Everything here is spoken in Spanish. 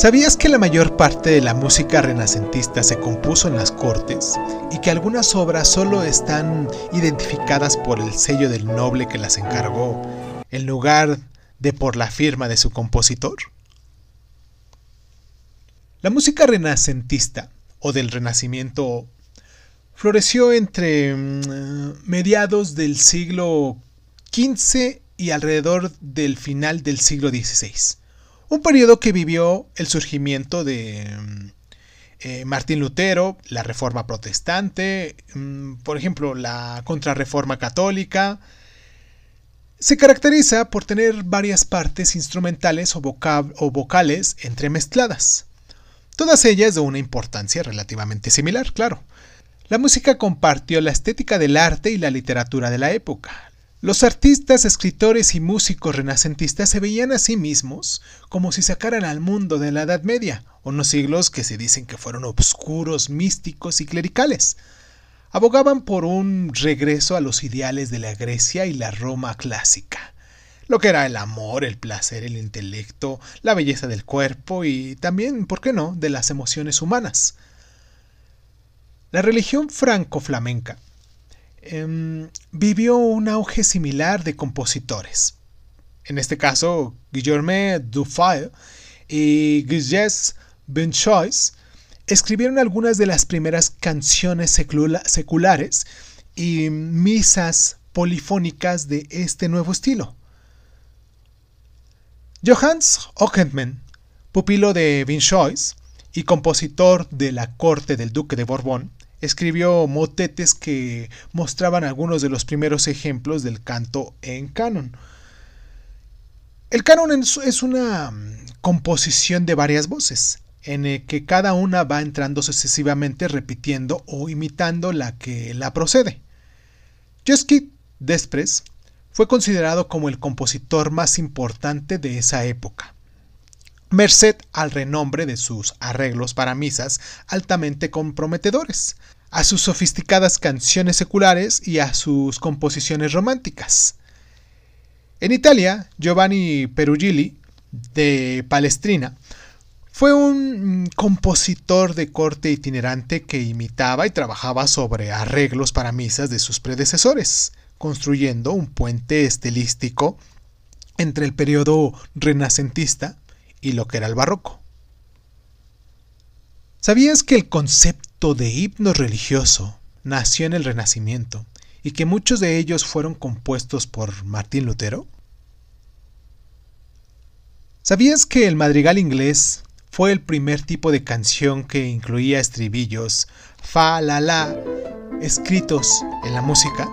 ¿Sabías que la mayor parte de la música renacentista se compuso en las cortes y que algunas obras solo están identificadas por el sello del noble que las encargó en lugar de por la firma de su compositor? La música renacentista o del Renacimiento floreció entre mm, mediados del siglo XV y alrededor del final del siglo XVI. Un periodo que vivió el surgimiento de mm, eh, Martín Lutero, la Reforma Protestante, mm, por ejemplo, la Contrarreforma Católica. Se caracteriza por tener varias partes instrumentales o, o vocales entremezcladas. Todas ellas de una importancia relativamente similar, claro. La música compartió la estética del arte y la literatura de la época. Los artistas, escritores y músicos renacentistas se veían a sí mismos como si sacaran al mundo de la Edad Media, unos siglos que se dicen que fueron obscuros, místicos y clericales. Abogaban por un regreso a los ideales de la Grecia y la Roma clásica, lo que era el amor, el placer, el intelecto, la belleza del cuerpo y también, ¿por qué no?, de las emociones humanas. La religión franco-flamenca Em, vivió un auge similar de compositores. En este caso, Guillermo Dufay y Gilles Benchois escribieron algunas de las primeras canciones seculares y misas polifónicas de este nuevo estilo. Johannes Ockentman, pupilo de Binchois y compositor de la corte del duque de Borbón, escribió motetes que mostraban algunos de los primeros ejemplos del canto en canon. El canon es una mm, composición de varias voces, en el que cada una va entrando sucesivamente repitiendo o imitando la que la procede. Josquet Desprez fue considerado como el compositor más importante de esa época merced al renombre de sus arreglos para misas altamente comprometedores, a sus sofisticadas canciones seculares y a sus composiciones románticas. En Italia, Giovanni Perugili, de Palestrina, fue un compositor de corte itinerante que imitaba y trabajaba sobre arreglos para misas de sus predecesores, construyendo un puente estilístico entre el periodo renacentista y lo que era el barroco. ¿Sabías que el de himno religioso nació en el Renacimiento y que muchos de ellos fueron compuestos por Martín Lutero? ¿Sabías que el madrigal inglés fue el primer tipo de canción que incluía estribillos fa la la escritos en la música?